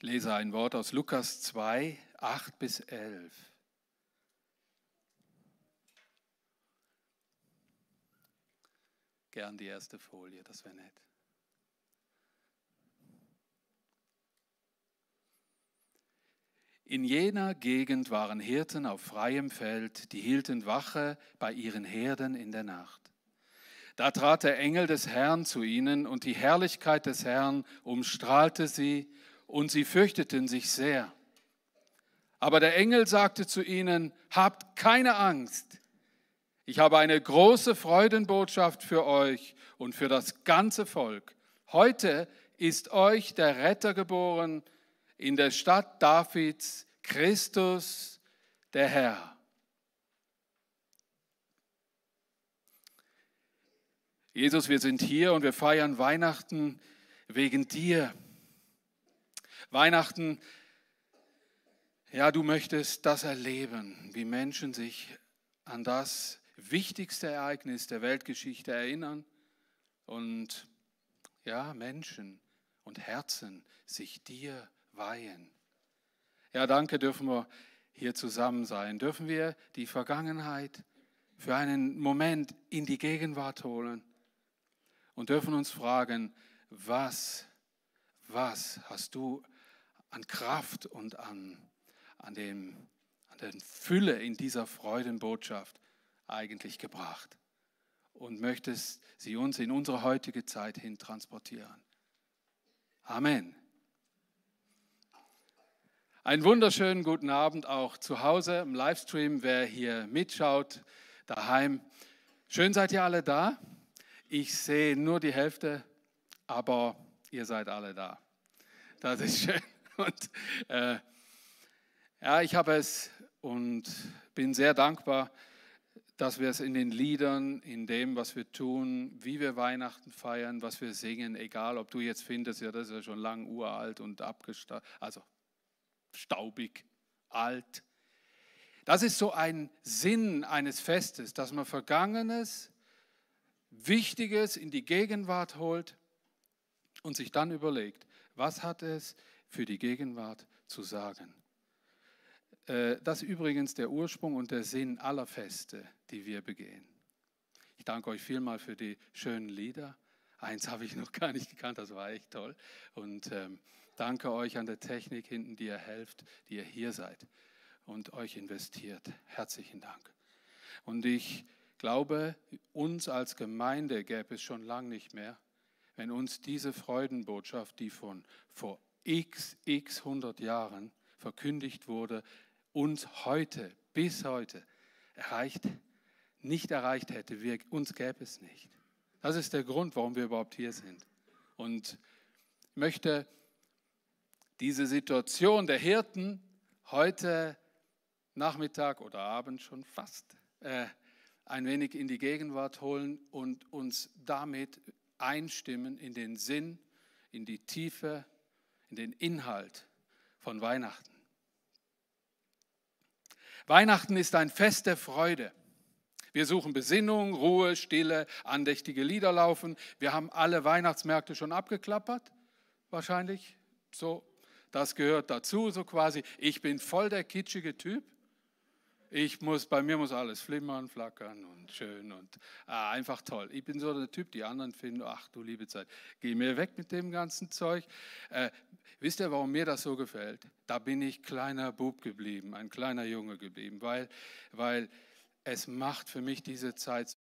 Ich lese ein Wort aus Lukas 2, 8 bis 11. Gern die erste Folie, das wäre nett. In jener Gegend waren Hirten auf freiem Feld, die hielten Wache bei ihren Herden in der Nacht. Da trat der Engel des Herrn zu ihnen und die Herrlichkeit des Herrn umstrahlte sie und sie fürchteten sich sehr. Aber der Engel sagte zu ihnen, habt keine Angst. Ich habe eine große Freudenbotschaft für euch und für das ganze Volk. Heute ist euch der Retter geboren, in der Stadt Davids Christus der Herr. Jesus, wir sind hier und wir feiern Weihnachten wegen dir. Weihnachten, ja, du möchtest das erleben, wie Menschen sich an das wichtigste Ereignis der Weltgeschichte erinnern und ja, Menschen und Herzen sich dir weihen. Ja, danke, dürfen wir hier zusammen sein. Dürfen wir die Vergangenheit für einen Moment in die Gegenwart holen und dürfen uns fragen, was, was hast du an Kraft und an, an, dem, an der Fülle in dieser Freudenbotschaft eigentlich gebracht und möchtest sie uns in unsere heutige Zeit hin transportieren. Amen. Einen wunderschönen guten Abend auch zu Hause im Livestream, wer hier mitschaut, daheim. Schön seid ihr alle da. Ich sehe nur die Hälfte, aber ihr seid alle da. Das ist schön. Und äh, ja, ich habe es und bin sehr dankbar, dass wir es in den Liedern, in dem, was wir tun, wie wir Weihnachten feiern, was wir singen, egal ob du jetzt findest, ja, das ist ja schon lang uralt und abgestaubig, also staubig, alt. Das ist so ein Sinn eines Festes, dass man Vergangenes, Wichtiges in die Gegenwart holt und sich dann überlegt, was hat es für die Gegenwart zu sagen. Äh, das ist übrigens der Ursprung und der Sinn aller Feste, die wir begehen. Ich danke euch vielmal für die schönen Lieder. Eins habe ich noch gar nicht gekannt, das war echt toll. Und ähm, danke euch an der Technik hinten, die ihr helft, die ihr hier seid und euch investiert. Herzlichen Dank. Und ich glaube, uns als Gemeinde gäbe es schon lange nicht mehr, wenn uns diese Freudenbotschaft, die von vor x, x hundert Jahren verkündigt wurde, uns heute, bis heute erreicht, nicht erreicht hätte. Wir, uns gäbe es nicht. Das ist der Grund, warum wir überhaupt hier sind. Und ich möchte diese Situation der Hirten heute Nachmittag oder Abend schon fast äh, ein wenig in die Gegenwart holen und uns damit einstimmen in den Sinn, in die Tiefe, in den Inhalt von Weihnachten. Weihnachten ist ein Fest der Freude. Wir suchen Besinnung, Ruhe, Stille, andächtige Lieder laufen. Wir haben alle Weihnachtsmärkte schon abgeklappert, wahrscheinlich. So, das gehört dazu, so quasi. Ich bin voll der kitschige Typ. Ich muss, bei mir muss alles flimmern, flackern und schön und ah, einfach toll. Ich bin so der Typ, die anderen finden, ach du liebe Zeit, geh mir weg mit dem ganzen Zeug. Äh, wisst ihr, warum mir das so gefällt? Da bin ich kleiner Bub geblieben, ein kleiner Junge geblieben, weil, weil es macht für mich diese Zeit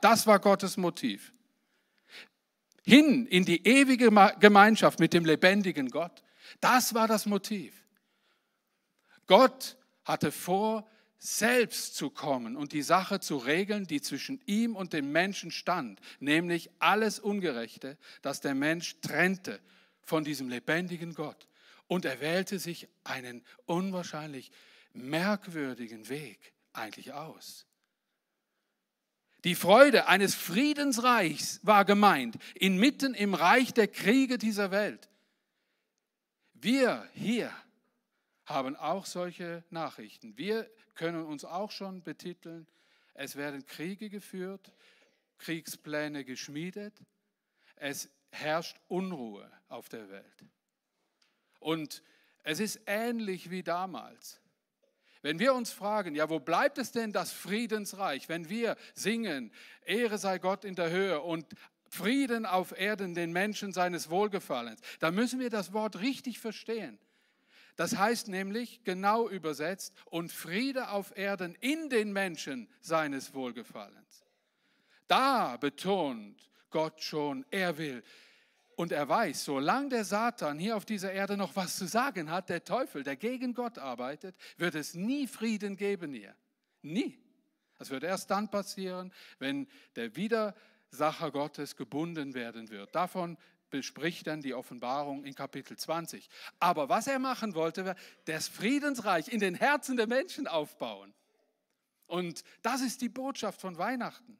Das war Gottes Motiv. Hin in die ewige Gemeinschaft mit dem lebendigen Gott. Das war das Motiv. Gott hatte vor, selbst zu kommen und die Sache zu regeln, die zwischen ihm und dem Menschen stand, nämlich alles Ungerechte, das der Mensch trennte von diesem lebendigen Gott. Und er wählte sich einen unwahrscheinlich merkwürdigen Weg eigentlich aus. Die Freude eines Friedensreichs war gemeint, inmitten im Reich der Kriege dieser Welt. Wir hier haben auch solche Nachrichten. Wir können uns auch schon betiteln, es werden Kriege geführt, Kriegspläne geschmiedet, es herrscht Unruhe auf der Welt. Und es ist ähnlich wie damals. Wenn wir uns fragen, ja, wo bleibt es denn das Friedensreich, wenn wir singen, Ehre sei Gott in der Höhe und Frieden auf Erden den Menschen seines Wohlgefallens, dann müssen wir das Wort richtig verstehen. Das heißt nämlich, genau übersetzt, und Friede auf Erden in den Menschen seines Wohlgefallens. Da betont Gott schon, er will. Und er weiß, solange der Satan hier auf dieser Erde noch was zu sagen hat, der Teufel, der gegen Gott arbeitet, wird es nie Frieden geben hier. Nie. Das wird erst dann passieren, wenn der Widersacher Gottes gebunden werden wird. Davon bespricht dann die Offenbarung in Kapitel 20. Aber was er machen wollte, war das Friedensreich in den Herzen der Menschen aufbauen. Und das ist die Botschaft von Weihnachten.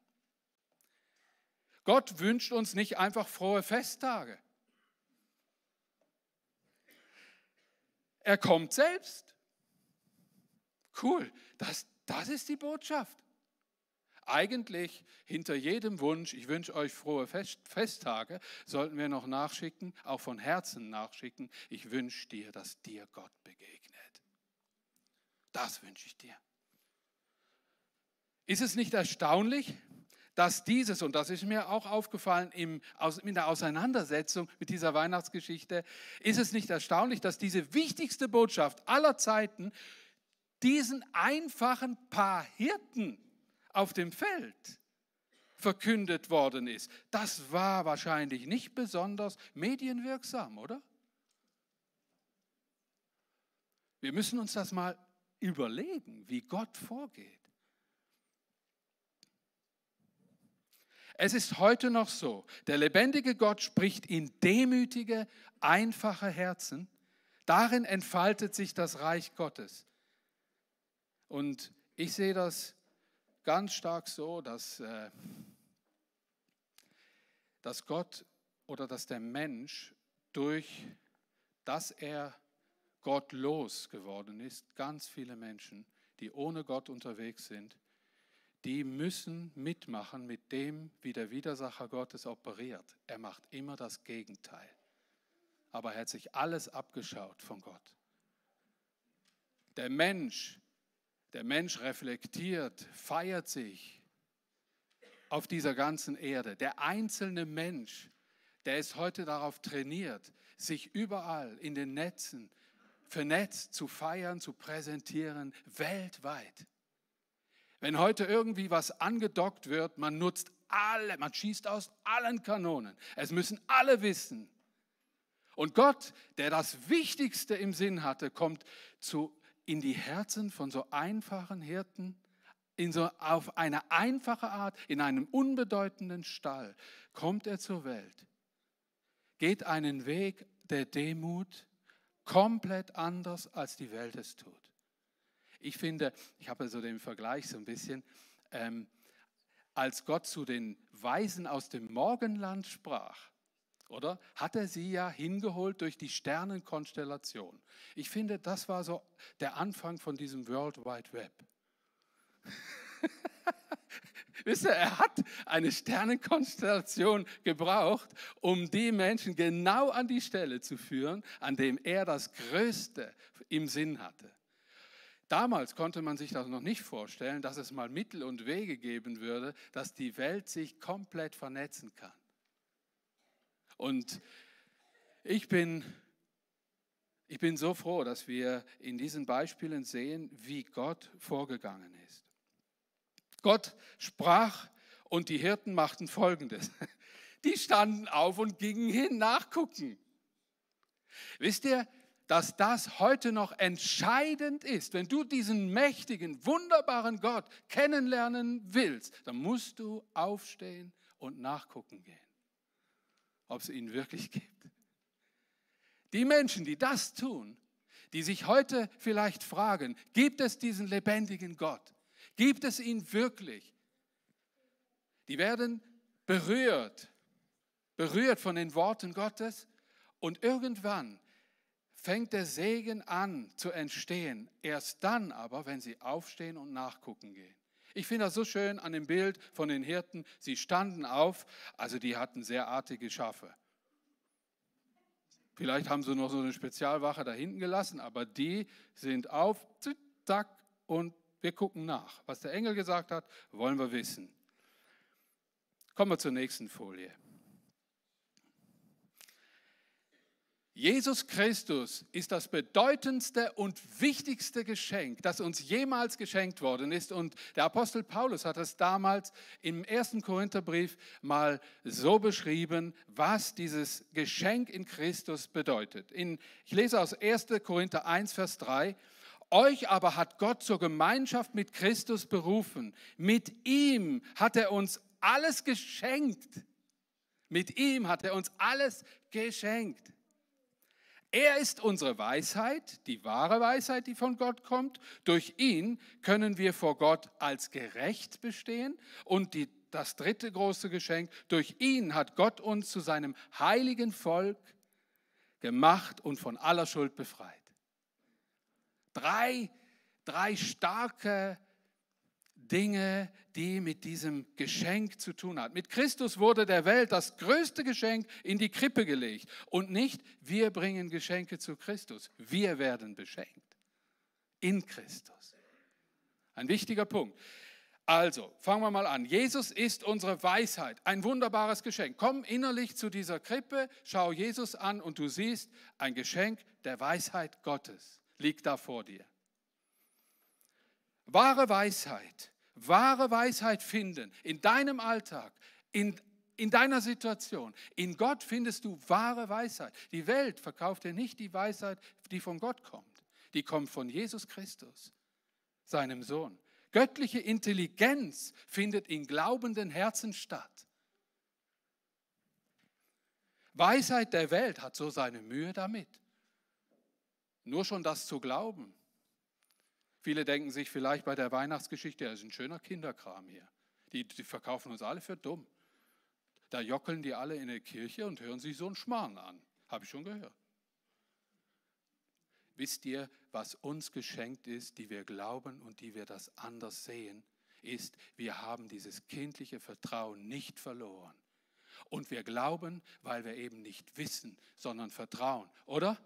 Gott wünscht uns nicht einfach frohe Festtage. Er kommt selbst. Cool, das, das ist die Botschaft. Eigentlich hinter jedem Wunsch, ich wünsche euch frohe Festtage, sollten wir noch nachschicken, auch von Herzen nachschicken, ich wünsche dir, dass dir Gott begegnet. Das wünsche ich dir. Ist es nicht erstaunlich, dass dieses, und das ist mir auch aufgefallen im, in der Auseinandersetzung mit dieser Weihnachtsgeschichte, ist es nicht erstaunlich, dass diese wichtigste Botschaft aller Zeiten diesen einfachen paar Hirten auf dem Feld verkündet worden ist. Das war wahrscheinlich nicht besonders medienwirksam, oder? Wir müssen uns das mal überlegen, wie Gott vorgeht. Es ist heute noch so, der lebendige Gott spricht in demütige, einfache Herzen. Darin entfaltet sich das Reich Gottes. Und ich sehe das ganz stark so, dass, äh, dass Gott oder dass der Mensch durch, dass er gottlos geworden ist, ganz viele Menschen, die ohne Gott unterwegs sind, die müssen mitmachen mit dem, wie der Widersacher Gottes operiert. Er macht immer das Gegenteil. Aber er hat sich alles abgeschaut von Gott. Der Mensch der Mensch reflektiert, feiert sich auf dieser ganzen Erde. Der einzelne Mensch, der ist heute darauf trainiert, sich überall in den Netzen vernetzt zu feiern, zu präsentieren, weltweit. Wenn heute irgendwie was angedockt wird, man nutzt alle, man schießt aus allen Kanonen. Es müssen alle wissen. Und Gott, der das Wichtigste im Sinn hatte, kommt zu in die Herzen von so einfachen Hirten, in so, auf eine einfache Art, in einem unbedeutenden Stall, kommt er zur Welt, geht einen Weg der Demut komplett anders, als die Welt es tut. Ich finde, ich habe so den Vergleich so ein bisschen, ähm, als Gott zu den Weisen aus dem Morgenland sprach, oder? Hat er sie ja hingeholt durch die Sternenkonstellation. Ich finde, das war so der Anfang von diesem World Wide Web. Wisst ihr, er hat eine Sternenkonstellation gebraucht, um die Menschen genau an die Stelle zu führen, an dem er das Größte im Sinn hatte. Damals konnte man sich das noch nicht vorstellen, dass es mal Mittel und Wege geben würde, dass die Welt sich komplett vernetzen kann. Und ich bin, ich bin so froh, dass wir in diesen Beispielen sehen, wie Gott vorgegangen ist. Gott sprach Und die Hirten machten Folgendes. Die standen auf und gingen hin nachgucken. Wisst ihr, dass das heute noch entscheidend ist. Wenn du diesen mächtigen, wunderbaren Gott kennenlernen willst, dann musst du aufstehen und nachgucken gehen, ob es ihn wirklich gibt. Die Menschen, die das tun, die sich heute vielleicht fragen, gibt es diesen lebendigen Gott? Gibt es ihn wirklich? Die werden berührt, berührt von den Worten Gottes und irgendwann fängt der Segen an zu entstehen. Erst dann aber, wenn sie aufstehen und nachgucken gehen. Ich finde das so schön an dem Bild von den Hirten. Sie standen auf, also die hatten sehr artige Schafe. Vielleicht haben sie noch so eine Spezialwache da hinten gelassen, aber die sind auf, zack, und wir gucken nach. Was der Engel gesagt hat, wollen wir wissen. Kommen wir zur nächsten Folie. Jesus Christus ist das bedeutendste und wichtigste Geschenk, das uns jemals geschenkt worden ist. Und der Apostel Paulus hat es damals im ersten Korintherbrief mal so beschrieben, was dieses Geschenk in Christus bedeutet. In, ich lese aus 1. Korinther 1, Vers 3. Euch aber hat Gott zur Gemeinschaft mit Christus berufen. Mit ihm hat er uns alles geschenkt. Mit ihm hat er uns alles geschenkt. Er ist unsere Weisheit, die wahre Weisheit, die von Gott kommt. Durch ihn können wir vor Gott als gerecht bestehen. Und die, das dritte große Geschenk, durch ihn hat Gott uns zu seinem heiligen Volk gemacht und von aller Schuld befreit. Drei, drei starke Dinge, die mit diesem Geschenk zu tun hat. Mit Christus wurde der Welt das größte Geschenk in die Krippe gelegt. Und nicht, wir bringen Geschenke zu Christus. Wir werden beschenkt. In Christus. Ein wichtiger Punkt. Also, fangen wir mal an. Jesus ist unsere Weisheit, ein wunderbares Geschenk. Komm innerlich zu dieser Krippe, schau Jesus an und du siehst, ein Geschenk der Weisheit Gottes liegt da vor dir. Wahre Weisheit wahre Weisheit finden in deinem Alltag, in, in deiner Situation. In Gott findest du wahre Weisheit. Die Welt verkauft dir nicht die Weisheit, die von Gott kommt. Die kommt von Jesus Christus, seinem Sohn. Göttliche Intelligenz findet in glaubenden Herzen statt. Weisheit der Welt hat so seine Mühe damit. Nur schon das zu glauben, Viele denken sich vielleicht bei der Weihnachtsgeschichte, das ist ein schöner Kinderkram hier. Die, die verkaufen uns alle für dumm. Da jockeln die alle in der Kirche und hören sich so einen Schmarrn an. Habe ich schon gehört. Wisst ihr, was uns geschenkt ist, die wir glauben und die wir das anders sehen, ist, wir haben dieses kindliche Vertrauen nicht verloren. Und wir glauben, weil wir eben nicht wissen, sondern vertrauen, oder?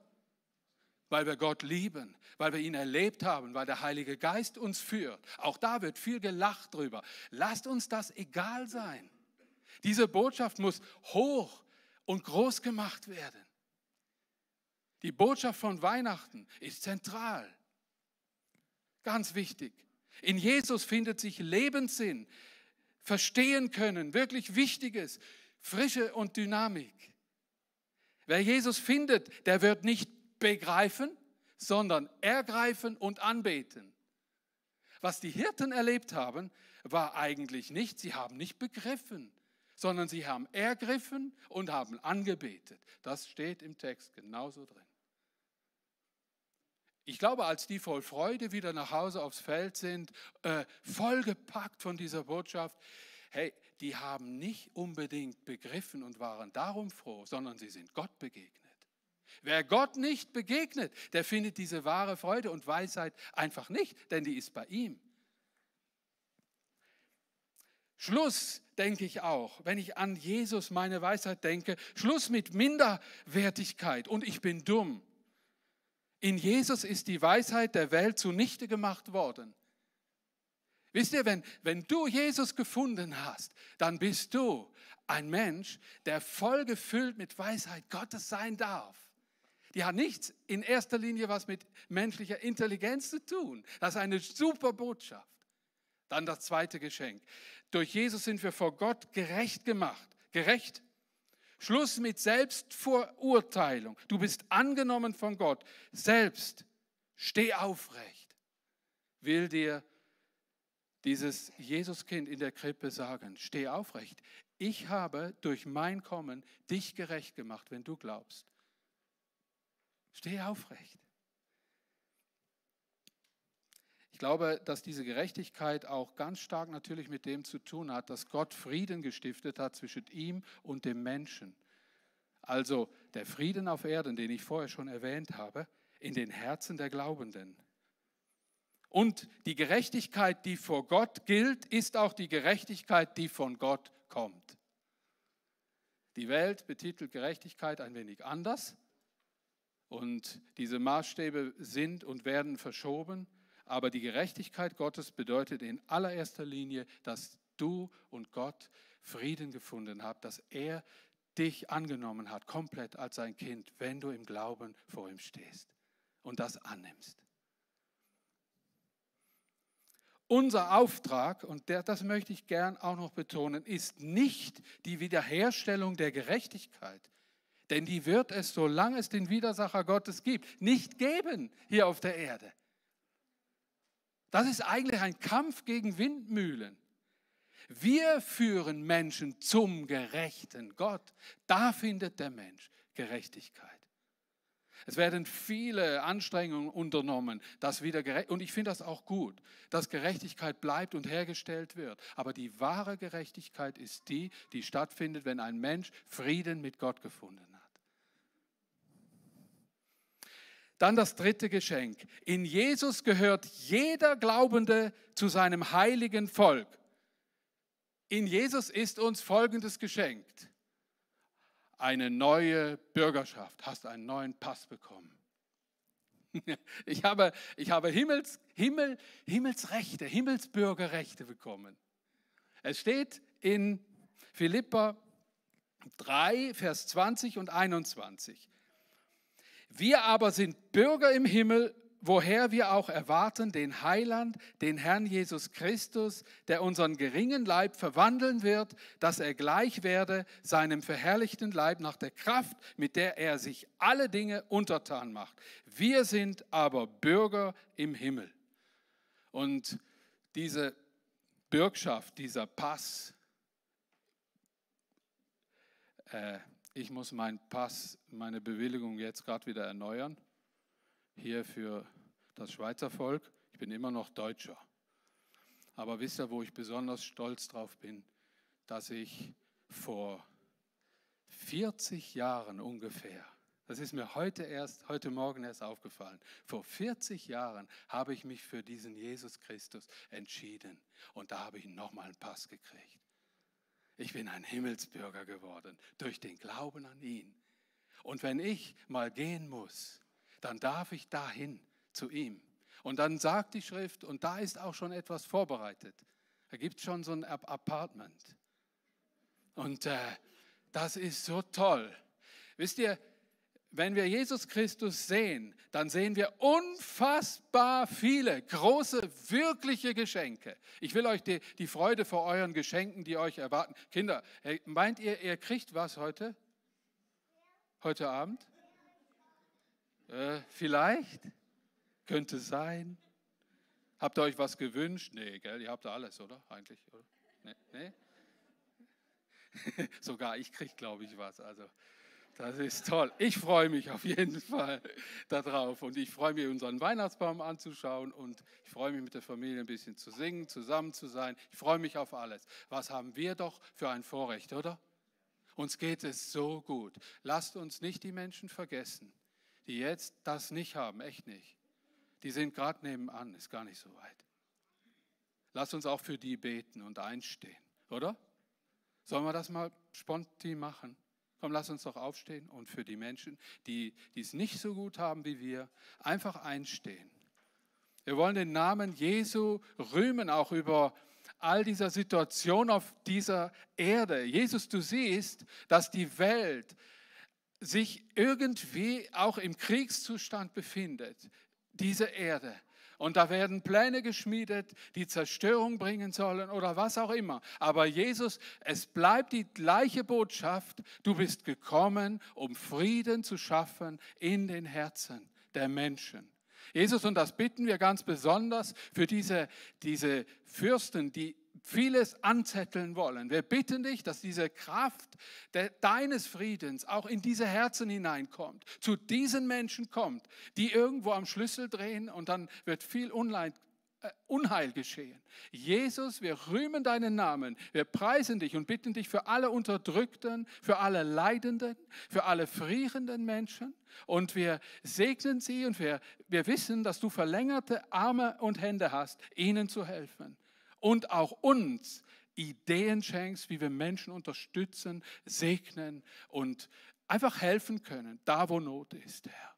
Weil wir Gott lieben, weil wir ihn erlebt haben, weil der Heilige Geist uns führt. Auch da wird viel gelacht drüber. Lasst uns das egal sein. Diese Botschaft muss hoch und groß gemacht werden. Die Botschaft von Weihnachten ist zentral. Ganz wichtig. In Jesus findet sich Lebenssinn, verstehen können, wirklich Wichtiges, Frische und Dynamik. Wer Jesus findet, der wird nicht begreifen, sondern ergreifen und anbeten. Was die Hirten erlebt haben, war eigentlich nicht, sie haben nicht begriffen, sondern sie haben ergriffen und haben angebetet. Das steht im Text genauso drin. Ich glaube, als die voll Freude wieder nach Hause aufs Feld sind, äh, vollgepackt von dieser Botschaft, hey, die haben nicht unbedingt begriffen und waren darum froh, sondern sie sind Gott begegnet. Wer Gott nicht begegnet, der findet diese wahre Freude und Weisheit einfach nicht, denn die ist bei ihm. Schluss, denke ich auch, wenn ich an Jesus, meine Weisheit denke, Schluss mit Minderwertigkeit und ich bin dumm. In Jesus ist die Weisheit der Welt zunichte gemacht worden. Wisst ihr, wenn, wenn du Jesus gefunden hast, dann bist du ein Mensch, der voll gefüllt mit Weisheit Gottes sein darf. Die hat nichts in erster Linie was mit menschlicher Intelligenz zu tun. Das ist eine super Botschaft. Dann das zweite Geschenk. Durch Jesus sind wir vor Gott gerecht gemacht. Gerecht. Schluss mit Selbstverurteilung. Du bist angenommen von Gott. Selbst. Steh aufrecht. Will dir dieses Jesuskind in der Krippe sagen, steh aufrecht. Ich habe durch mein Kommen dich gerecht gemacht, wenn du glaubst. Steh aufrecht. Ich glaube, dass diese Gerechtigkeit auch ganz stark natürlich mit dem zu tun hat, dass Gott Frieden gestiftet hat zwischen ihm und dem Menschen. Also der Frieden auf Erden, den ich vorher schon erwähnt habe, in den Herzen der Glaubenden. Und die Gerechtigkeit, die vor Gott gilt, ist auch die Gerechtigkeit, die von Gott kommt. Die Welt betitelt Gerechtigkeit ein wenig anders und diese Maßstäbe sind und werden verschoben, aber die Gerechtigkeit Gottes bedeutet in allererster Linie, dass du und Gott Frieden gefunden habt, dass er dich angenommen hat, komplett als sein Kind, wenn du im Glauben vor ihm stehst und das annimmst. Unser Auftrag, und das möchte ich gern auch noch betonen, ist nicht die Wiederherstellung der Gerechtigkeit. Denn die wird es, solange es den Widersacher Gottes gibt, nicht geben hier auf der Erde. Das ist eigentlich ein Kampf gegen Windmühlen. Wir führen Menschen zum gerechten Gott. Da findet der Mensch Gerechtigkeit. Es werden viele Anstrengungen unternommen, dass wieder gerecht, und ich finde das auch gut, dass Gerechtigkeit bleibt und hergestellt wird. Aber die wahre Gerechtigkeit ist die, die stattfindet, wenn ein Mensch Frieden mit Gott gefunden hat. Dann das dritte Geschenk. In Jesus gehört jeder Glaubende zu seinem heiligen Volk. In Jesus ist uns Folgendes geschenkt eine neue Bürgerschaft, hast einen neuen Pass bekommen. Ich habe, ich habe Himmels, Himmel, Himmelsrechte, Himmelsbürgerrechte bekommen. Es steht in Philippa 3, Vers 20 und 21. Wir aber sind Bürger im Himmel woher wir auch erwarten den Heiland, den Herrn Jesus Christus, der unseren geringen Leib verwandeln wird, dass er gleich werde seinem verherrlichten Leib nach der Kraft, mit der er sich alle Dinge untertan macht. Wir sind aber Bürger im Himmel. Und diese Bürgschaft, dieser Pass, äh, ich muss meinen Pass, meine Bewilligung jetzt gerade wieder erneuern hier für das Schweizer Volk. Ich bin immer noch Deutscher. Aber wisst ihr, wo ich besonders stolz drauf bin? Dass ich vor 40 Jahren ungefähr, das ist mir heute erst, heute Morgen erst aufgefallen, vor 40 Jahren habe ich mich für diesen Jesus Christus entschieden und da habe ich nochmal einen Pass gekriegt. Ich bin ein Himmelsbürger geworden durch den Glauben an ihn. Und wenn ich mal gehen muss, dann darf ich dahin zu ihm. Und dann sagt die Schrift, und da ist auch schon etwas vorbereitet. Da gibt es schon so ein Apartment. Und äh, das ist so toll. Wisst ihr, wenn wir Jesus Christus sehen, dann sehen wir unfassbar viele große, wirkliche Geschenke. Ich will euch die, die Freude vor euren Geschenken, die euch erwarten. Kinder, meint ihr, ihr kriegt was heute? Heute Abend? Äh, vielleicht? Könnte sein. Habt ihr euch was gewünscht? Nee, gell? Ihr habt da alles, oder? Eigentlich, oder? Nee? nee? Sogar ich kriege, glaube ich, was. Also, das ist toll. Ich freue mich auf jeden Fall darauf. Und ich freue mich, unseren Weihnachtsbaum anzuschauen. Und ich freue mich, mit der Familie ein bisschen zu singen, zusammen zu sein. Ich freue mich auf alles. Was haben wir doch für ein Vorrecht, oder? Uns geht es so gut. Lasst uns nicht die Menschen vergessen, die jetzt das nicht haben, echt nicht. Die sind gerade nebenan, ist gar nicht so weit. Lass uns auch für die beten und einstehen, oder? Sollen wir das mal spontan machen? Komm, lass uns doch aufstehen und für die Menschen, die, die es nicht so gut haben wie wir, einfach einstehen. Wir wollen den Namen Jesu rühmen, auch über all dieser Situation auf dieser Erde. Jesus, du siehst, dass die Welt sich irgendwie auch im Kriegszustand befindet diese Erde. Und da werden Pläne geschmiedet, die Zerstörung bringen sollen oder was auch immer. Aber Jesus, es bleibt die gleiche Botschaft. Du bist gekommen, um Frieden zu schaffen in den Herzen der Menschen. Jesus, und das bitten wir ganz besonders für diese, diese Fürsten, die vieles anzetteln wollen. Wir bitten dich, dass diese Kraft de, deines Friedens auch in diese Herzen hineinkommt, zu diesen Menschen kommt, die irgendwo am Schlüssel drehen und dann wird viel Unleid, äh, Unheil geschehen. Jesus, wir rühmen deinen Namen, wir preisen dich und bitten dich für alle Unterdrückten, für alle Leidenden, für alle frierenden Menschen und wir segnen sie und wir, wir wissen, dass du verlängerte Arme und Hände hast, ihnen zu helfen und auch uns Ideen schenkst, wie wir Menschen unterstützen, segnen und einfach helfen können, da wo Not ist, Herr.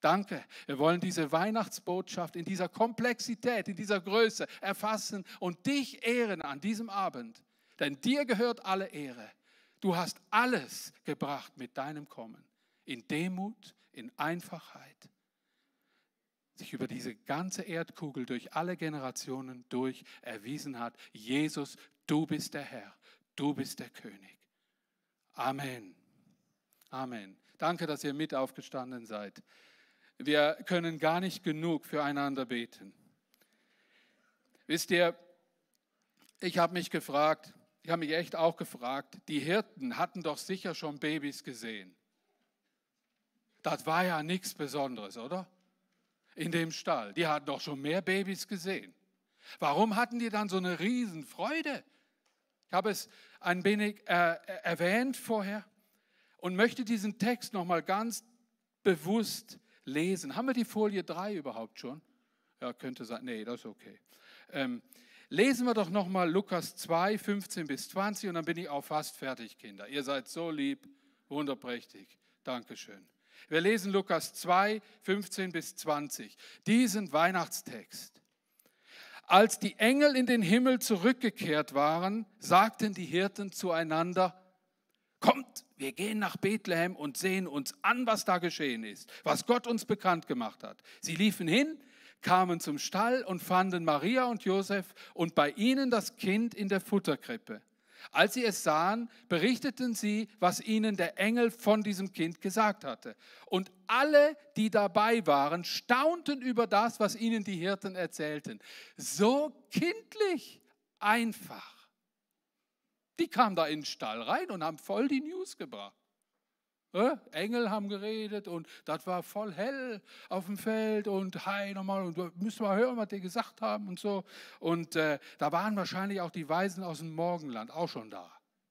Danke. Wir wollen diese Weihnachtsbotschaft in dieser Komplexität, in dieser Größe erfassen und dich ehren an diesem Abend. Denn dir gehört alle Ehre. Du hast alles gebracht mit deinem Kommen. In Demut, in Einfachheit sich über diese ganze Erdkugel durch alle Generationen durch erwiesen hat, Jesus, du bist der Herr, du bist der König. Amen. Amen. Danke, dass ihr mit aufgestanden seid. Wir können gar nicht genug füreinander beten. Wisst ihr, ich habe mich gefragt, ich habe mich echt auch gefragt, die Hirten hatten doch sicher schon Babys gesehen. Das war ja nichts Besonderes, oder? In dem Stall. Die hatten doch schon mehr Babys gesehen. Warum hatten die dann so eine Riesenfreude? Ich habe es ein wenig äh, erwähnt vorher und möchte diesen Text nochmal ganz bewusst lesen. Haben wir die Folie 3 überhaupt schon? Ja, könnte sein. Nee, das ist okay. Ähm, lesen wir doch nochmal Lukas 2, 15 bis 20 und dann bin ich auch fast fertig, Kinder. Ihr seid so lieb, wunderprächtig. Dankeschön. Wir lesen Lukas 2, 15 bis 20, diesen Weihnachtstext. Als die Engel in den Himmel zurückgekehrt waren, sagten die Hirten zueinander, Kommt, wir gehen nach Bethlehem und sehen uns an, was da geschehen ist, was Gott uns bekannt gemacht hat. Sie liefen hin, kamen zum Stall und fanden Maria und Josef und bei ihnen das Kind in der Futterkrippe. Als sie es sahen, berichteten sie, was ihnen der Engel von diesem Kind gesagt hatte. Und alle, die dabei waren, staunten über das, was ihnen die Hirten erzählten. So kindlich, einfach. Die kamen da in den Stall rein und haben voll die News gebracht. Engel haben geredet und das war voll hell auf dem Feld und hi nochmal und müssen wir hören, was die gesagt haben und so. Und äh, da waren wahrscheinlich auch die Weisen aus dem Morgenland auch schon da.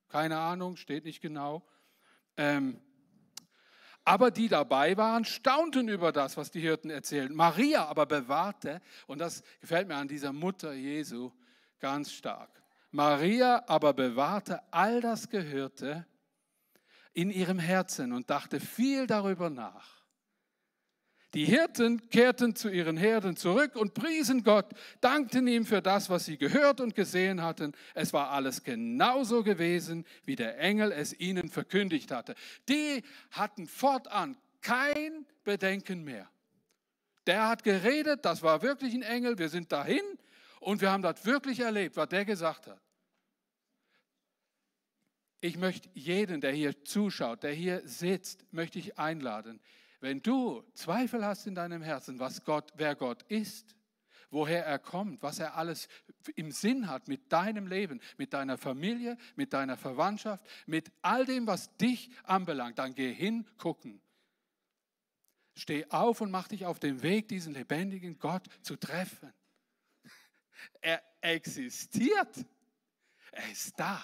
Keine Ahnung, steht nicht genau. Ähm, aber die dabei waren, staunten über das, was die Hirten erzählten. Maria aber bewahrte, und das gefällt mir an dieser Mutter Jesu ganz stark. Maria aber bewahrte all das Gehörte in ihrem Herzen und dachte viel darüber nach. Die Hirten kehrten zu ihren Herden zurück und priesen Gott, dankten ihm für das, was sie gehört und gesehen hatten. Es war alles genauso gewesen, wie der Engel es ihnen verkündigt hatte. Die hatten fortan kein Bedenken mehr. Der hat geredet, das war wirklich ein Engel, wir sind dahin und wir haben das wirklich erlebt, was der gesagt hat. Ich möchte jeden, der hier zuschaut, der hier sitzt, möchte ich einladen. Wenn du Zweifel hast in deinem Herzen, was Gott, wer Gott ist, woher er kommt, was er alles im Sinn hat mit deinem Leben, mit deiner Familie, mit deiner Verwandtschaft, mit all dem, was dich anbelangt, dann geh hin, gucken. Steh auf und mach dich auf den Weg, diesen lebendigen Gott zu treffen. Er existiert. Er ist da.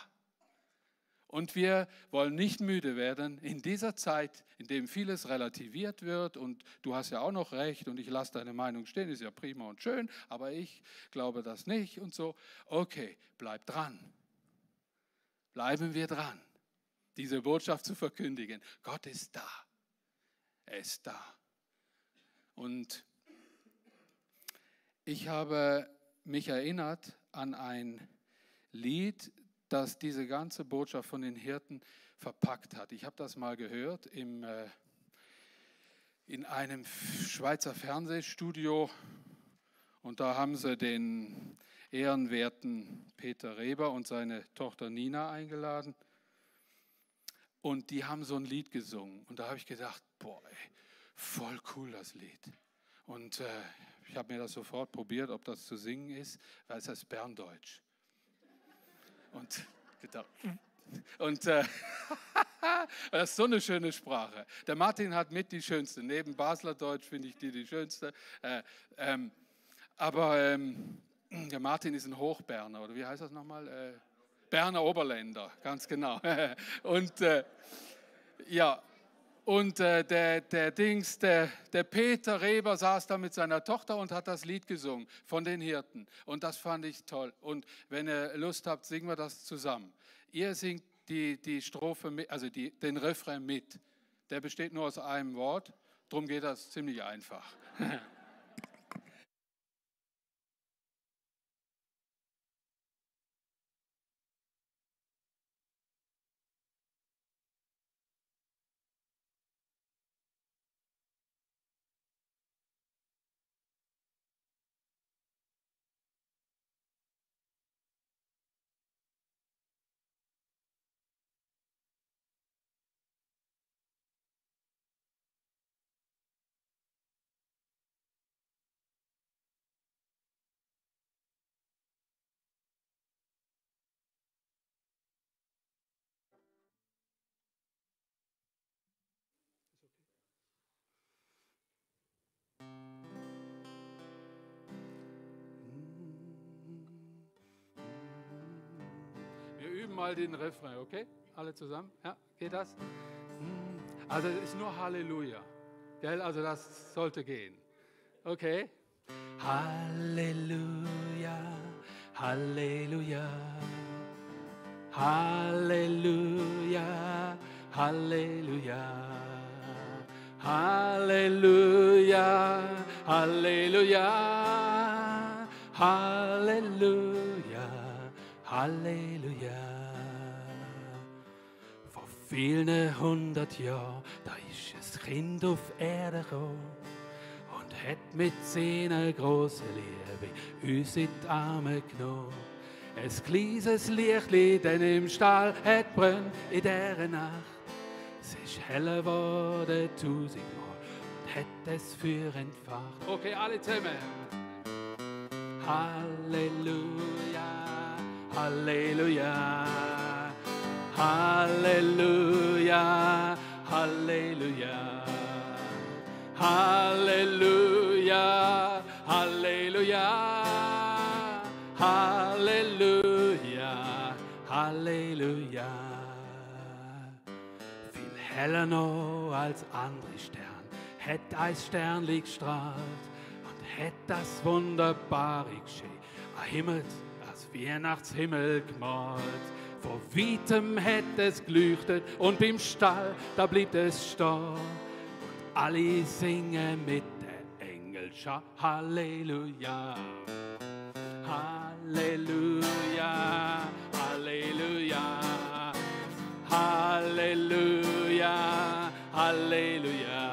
Und wir wollen nicht müde werden in dieser Zeit, in dem vieles relativiert wird und du hast ja auch noch recht und ich lasse deine Meinung stehen, ist ja prima und schön, aber ich glaube das nicht und so. Okay, bleib dran. Bleiben wir dran, diese Botschaft zu verkündigen. Gott ist da. Er ist da. Und ich habe mich erinnert an ein Lied, das diese ganze Botschaft von den Hirten verpackt hat. Ich habe das mal gehört im, äh, in einem Schweizer Fernsehstudio. Und da haben sie den ehrenwerten Peter Reber und seine Tochter Nina eingeladen. Und die haben so ein Lied gesungen. Und da habe ich gedacht, boah, voll cool das Lied. Und äh, ich habe mir das sofort probiert, ob das zu singen ist, weil es heißt Berndeutsch. Und gedacht, und äh, das ist so eine schöne Sprache. Der Martin hat mit die schönste. Neben Basler Deutsch finde ich die die schönste. Äh, ähm, aber ähm, der Martin ist ein Hochberner, oder wie heißt das nochmal? Äh, Berner Oberländer, ganz genau. und äh, ja, und äh, der, der Dings, der, der Peter Reber saß da mit seiner Tochter und hat das Lied gesungen von den Hirten. Und das fand ich toll. Und wenn ihr Lust habt, singen wir das zusammen. Ihr singt die, die Strophe, mit, also die, den Refrain mit. Der besteht nur aus einem Wort. Darum geht das ziemlich einfach. mal den Refrain, okay? Alle zusammen? Ja, geht das? Also es ist nur Halleluja. Gell? Also das sollte gehen. Okay? Halleluja, Halleluja, Halleluja, Halleluja. Halleluja, Halleluja, Halleluja, Halleluja. Vielen hundert Jahren, da ist das Kind auf Erde gekommen und hat mit seiner großen Liebe uns in die Arme genommen. Ein kleines Lichtli, denn im Stall hat brennt in dieser Nacht. Es ist heller geworden tausendmal und hat es für entfacht. Okay, alle zusammen. Halleluja, Halleluja, Halleluja, Halleluja, Halleluja, Halleluja, Halleluja, Halleluja. Viel heller noch als andere Stern, hätt ein Sternli gestrahlt und hätt das wunderbare Geschehen, ein Himmel, als Weihnachtshimmel gemalt. Vor weitem hätt es geleuchtet und beim Stall, da blieb es stehen. Und alle singen mit der Engelschar Halleluja. Halleluja, Halleluja, Halleluja, Halleluja,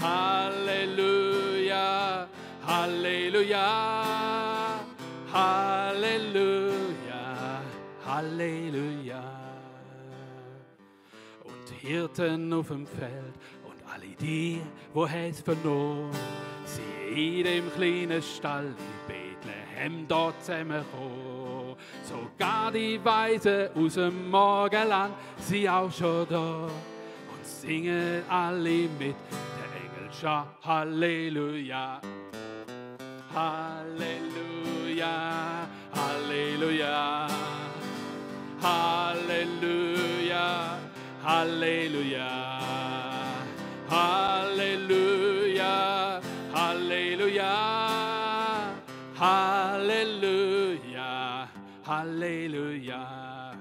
Halleluja, Halleluja, Halleluja. Und Hirten auf dem Feld und alle die, wo es vernommen, sie in dem kleinen Stall in Bethlehem dort zusammenkommen. Sogar die Weise aus dem Morgenland, sie auch schon da und singen alle mit der Engelschar Halleluja. Halleluja, Halleluja, Halleluja, Halleluja, Halleluja, Halleluja, Halleluja, Halleluja.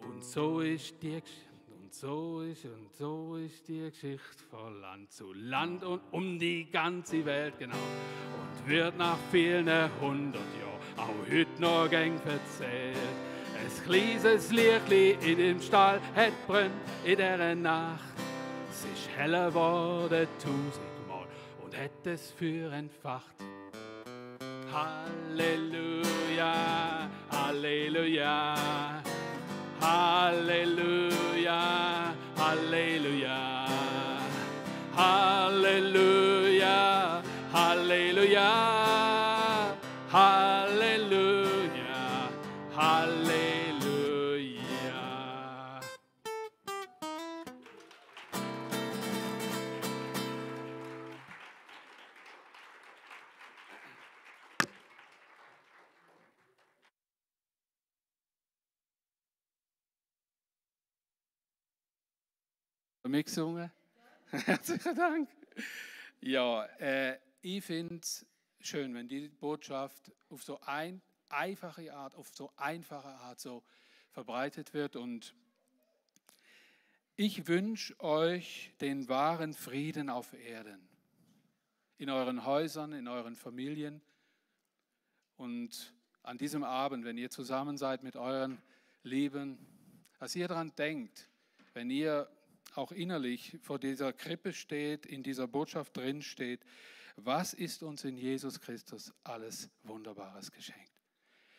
Und so ist die Geschichte. So ist und so ist die Geschichte von Land zu Land und um die ganze Welt, genau. Und wird nach vielen hundert Jahren auch heute noch gern erzählt. Es kleines Lichtli in dem Stall hat brennt in der Nacht. Es ist heller geworden tausendmal und hätte es für entfacht. Halleluja, Halleluja, Halleluja, Halleluja, Halleluja, Halleluja, Mitgesungen? Herzlichen Dank. Ja, äh, ich finde es schön, wenn die Botschaft auf so ein, einfache Art, auf so einfache Art so verbreitet wird. Und ich wünsche euch den wahren Frieden auf Erden. In euren Häusern, in euren Familien. Und an diesem Abend, wenn ihr zusammen seid mit euren Lieben, dass ihr daran denkt, wenn ihr auch innerlich vor dieser Krippe steht, in dieser Botschaft drin steht, was ist uns in Jesus Christus alles Wunderbares geschenkt.